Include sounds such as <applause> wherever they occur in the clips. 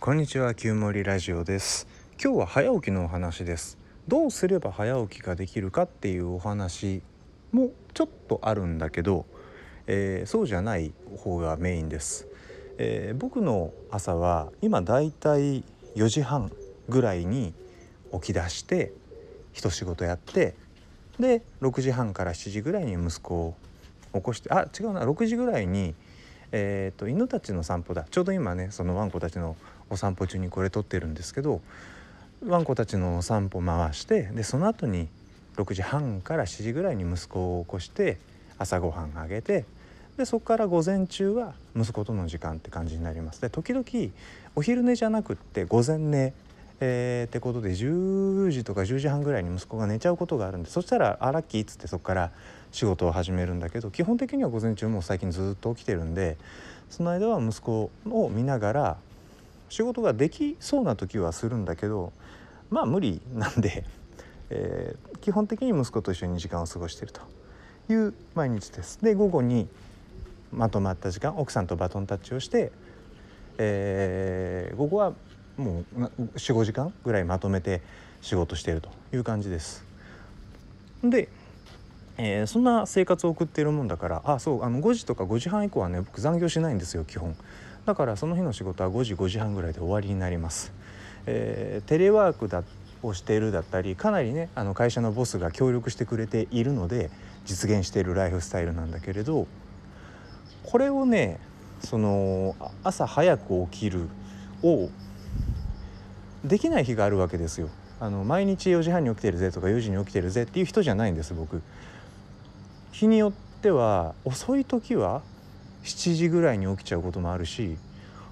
こんにちは旧森ラジオです。今日は早起きのお話です。どうすれば早起きができるかっていうお話もちょっとあるんだけど、えー、そうじゃない方がメインです、えー、僕の朝は今だいたい4時半ぐらいに起き出して一仕事やってで6時半から7時ぐらいに息子を起こしてあ違うな6時ぐらいにえーと、犬たちの散歩だ。ちょうど今ねそのワンコたちのお散歩中にこれ撮ってるんですけどワンコたちのお散歩回してでその後に6時半から7時ぐらいに息子を起こして朝ごはんあげてでそこから午前中は息子との時間って感じになります。で時々お昼寝じゃなくって午前寝えー、ってことで10時とか10時半ぐらいに息子が寝ちゃうことがあるんでそしたら「あラッキー」っつってそこから仕事を始めるんだけど基本的には午前中も最近ずっと起きてるんでその間は息子を見ながら仕事ができそうな時はするんだけどまあ無理なんで、<laughs> えー、基本的に息子と一緒に時間を過ごしているという毎日です。で午後にまとまった時間奥さんとバトンタッチをして、えー、午後はもう45時間ぐらいまとめて仕事しているという感じです。で、えー、そんな生活を送っているもんだからあそうあの5時とか5時半以降はね僕残業しないんですよ基本。だからその日の仕事は5時5時半ぐらいで終わりになります。えー、テレワークだをしているだったりかなりねあの会社のボスが協力してくれているので実現しているライフスタイルなんだけれどこれをねその朝早く起きるをできない日があるわけですよ。あの毎日4時半に起きてるぜとか4時に起きてるぜっていう人じゃないんです僕。日によっては遅い時は7時ぐらいに起きちゃうこともあるし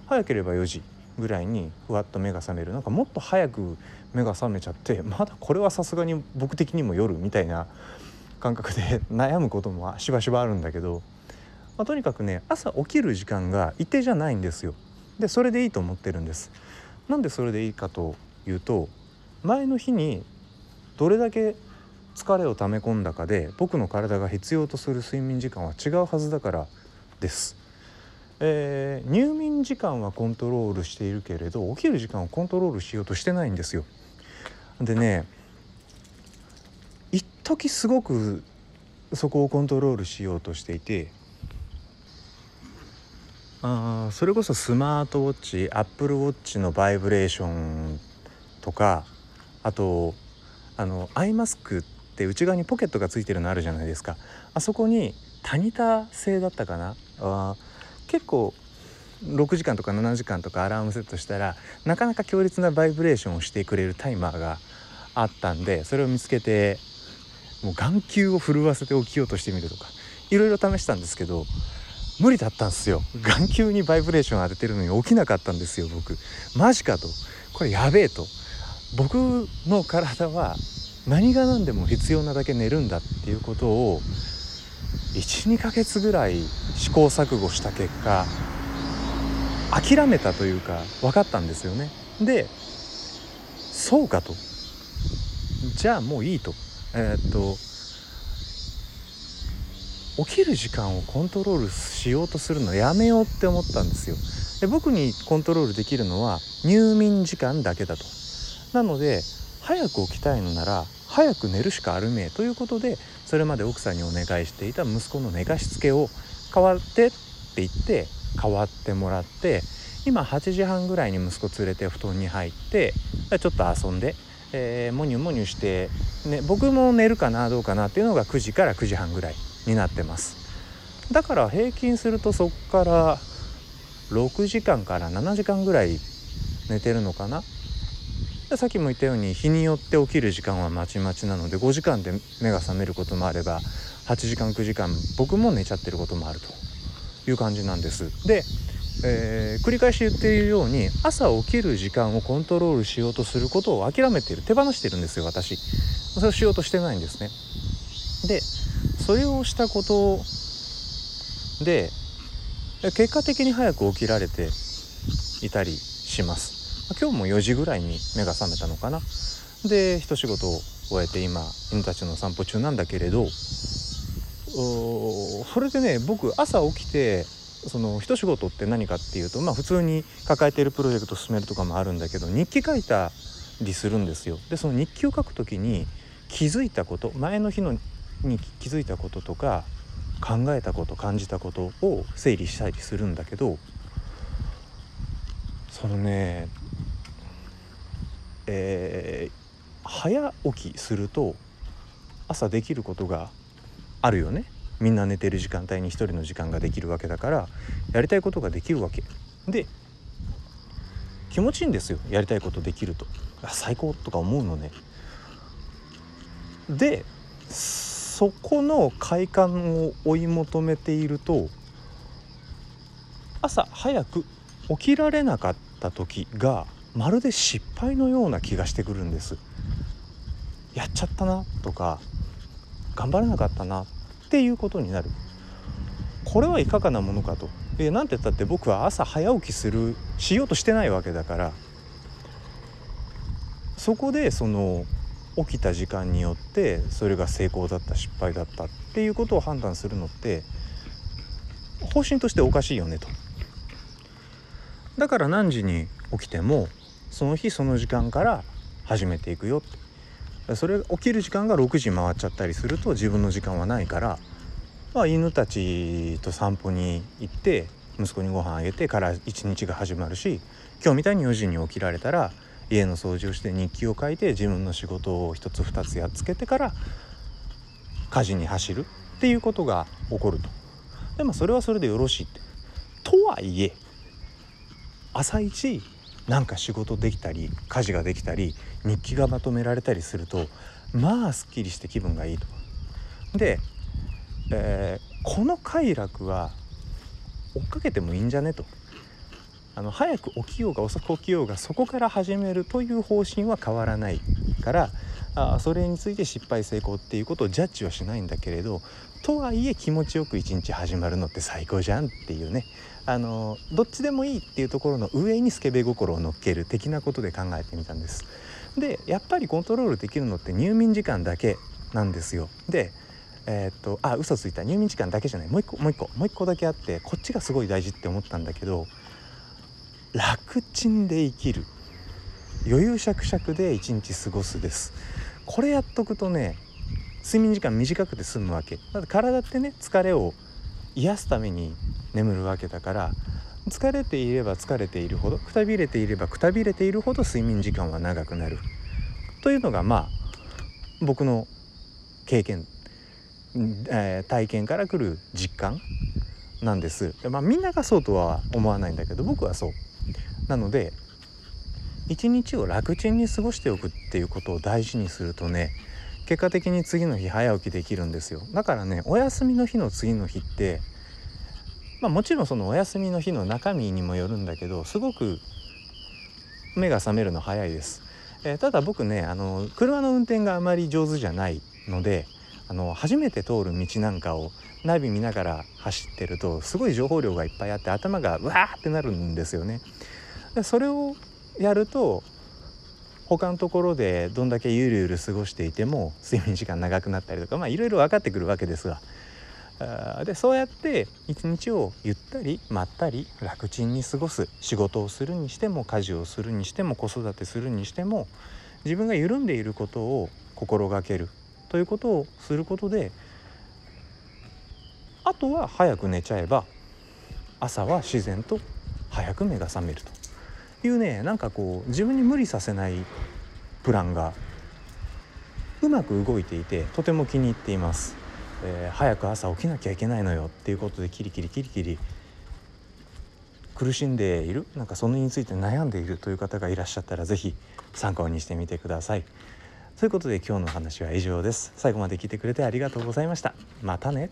早ければ4時ぐらいにふわっと目が覚めるなんかもっと早く目が覚めちゃってまだこれはさすがに僕的にも夜みたいな感覚で <laughs> 悩むこともしばしばあるんだけど、まあ、とにかくね朝起きる時間が一定じゃないんですよ。でそれでいいと思ってるんです。なんでそれでいいかというと前の日にどれだけ疲れを溜め込んだかで僕の体が必要とする睡眠時間は違うはずだからです。えー、入眠時間はコントロールしているけれど起きる時間をコントロールしようとしてないんですよ。でね一時すごくそこをコントロールしようとしていてあそれこそスマートウォッチアップルウォッチのバイブレーションとかあとあのアイマスクって内側にポケットがついてるのあるじゃないですかあそこにタニタ製だったかな？あ結構6時間とか7時間とかアラームセットしたらなかなか強烈なバイブレーションをしてくれるタイマーがあったんでそれを見つけてもう眼球を震わせて起きようとしてみるとかいろいろ試したんですけど無理だったんですよ。眼球にバイブレーション当ててるのに起きなかったんですよ僕。マジかと。これやべえと。僕の体は何が何でも必要なだけ寝るんだっていうことを12ヶ月ぐらい試行錯誤した結果諦めたというか分かったんですよね。でそうかと。じゃあもういいと。えー、っと起きる時間をコントロールしようとするのやめようって思ったんですよ。で僕にコントロールできるのは入眠時間だけだと。なので早く起きたいのなら早く寝るしかあるめえ。ということでそれまで奥さんにお願いしていた息子の寝かしつけを代わってって言って代わってもらって今8時半ぐらいに息子連れて布団に入ってちょっと遊んで、えー、モニュモニュして、ね、僕も寝るかなどうかなっていうのが9時から9時半ぐらいになってます。だから平均するとそっから6時間から7時間ぐらい寝てるのかな？さっきも言ったように日によって起きる時間はまちまちなので5時間で目が覚めることもあれば8時間9時間僕も寝ちゃってることもあるという感じなんです。で、えー、繰り返し言っているように朝起きる時間をコントロールしようとすることを諦めている手放してるんですよ私。それをしようとしてないんですね。でそれをしたことで結果的に早く起きられていたりします今日も4時ぐらいに目が覚めたのかなで一仕事を終えて今犬たちの散歩中なんだけれどそれでね僕朝起きてその一仕事って何かっていうとまあ普通に抱えているプロジェクト進めるとかもあるんだけど日記書いたりするんですよ。でその日記を書くときに気づいたこと前の日のに気づいたこととか考えたこと感じたことを整理したりするんだけどそのねえー、早起きすると朝できることがあるよね。みんな寝てる時間帯に一人の時間ができるわけだからやりたいことができるわけ。で気持ちいいんですよ。やりたいことできると。最高とか思うのね。でそこの快感を追い求めていると朝早く起きられなかった時がまるで失敗のような気がしてくるんです。やっちゃったなとか頑張れなかったなっていうことになる。これはいかがなものかと。えなんて言ったって僕は朝早起きするしようとしてないわけだから。そこでその起きた時間によってそれが成功だった失敗だったっていうことを判断するのって方針としておかしいよねと。だから何時に起きてもその日その時間から始めていくよってそれ起きる時間が6時回っちゃったりすると自分の時間はないから、まあ、犬たちと散歩に行って息子にご飯あげてから一日が始まるし今日みたいに4時に起きられたら家の掃除をして日記を書いて自分の仕事を一つ二つやっつけてから家事に走るっていうことが起こると。でもそれはそれでよろしいって。とはいえ朝一なんか仕事できたり家事ができたり日記がまとめられたりするとまあすっきりして気分がいいと。で、えー、この快楽は追っかけてもいいんじゃねと。あの早く起きようが遅く起きようがそこから始めるという方針は変わらないからあそれについて失敗成功っていうことをジャッジはしないんだけれどとはいえ気持ちよく一日始まるのって最高じゃんっていうね。あのどっちでもいいっていうところの上にスケベ心を乗っける的なことで考えてみたんです。でやっぱりコントロールできるのって入眠時間だけなんですよ。でえー、っとあ嘘ついた。入眠時間だけじゃない。もう一個もう一個もう一個だけあってこっちがすごい大事って思ったんだけど楽ちんで生きる。余裕しゃくしゃくで一日過ごすです。これやっとくとね睡眠時間短くて済むわけ。だって体ってね疲れを癒すために眠るわけだから疲れていれば疲れているほどくたびれていればくたびれているほど睡眠時間は長くなる。というのがまあ僕の経験、えー、体験からくる実感なんです。まあみんながそうとは思わないんだけど僕はそう。なので一日を楽ちんに過ごしておくっていうことを大事にするとね結果的に次の日早起きできるんですよだからねお休みの日の次の日ってまあもちろんそのお休みの日の中身にもよるんだけどすごく目が覚めるの早いです、えー、ただ僕ねあの車の運転があまり上手じゃないのであの初めて通る道なんかをナビ見ながら走ってるとすごい情報量がいっぱいあって頭がうわーってなるんですよね。でそれをやると他のところでどんだけゆるゆる過ごしていても睡眠時間長くなったりとかまあいろいろ分かってくるわけですが。でそうやって一日をゆったりまったり楽ちんに過ごす。仕事をするにしても家事をするにしても子育てするにしても自分が緩んでいることを心がける。ということをすることであとは早く寝ちゃえば朝は自然と早く目が覚めると。いうねなんかこう自分に無理させないプランがうまく動いていてとても気に入っています、えー、早く朝起きなきゃいけないのよ。っていうことでキリキリキリキリ苦しんでいる。なんかそのについて悩んでいる。という方がいらっしゃったら是非参考にしてみてください。ということで今日の話は以上です。最後まで聞いてくれてありがとうございました。またね。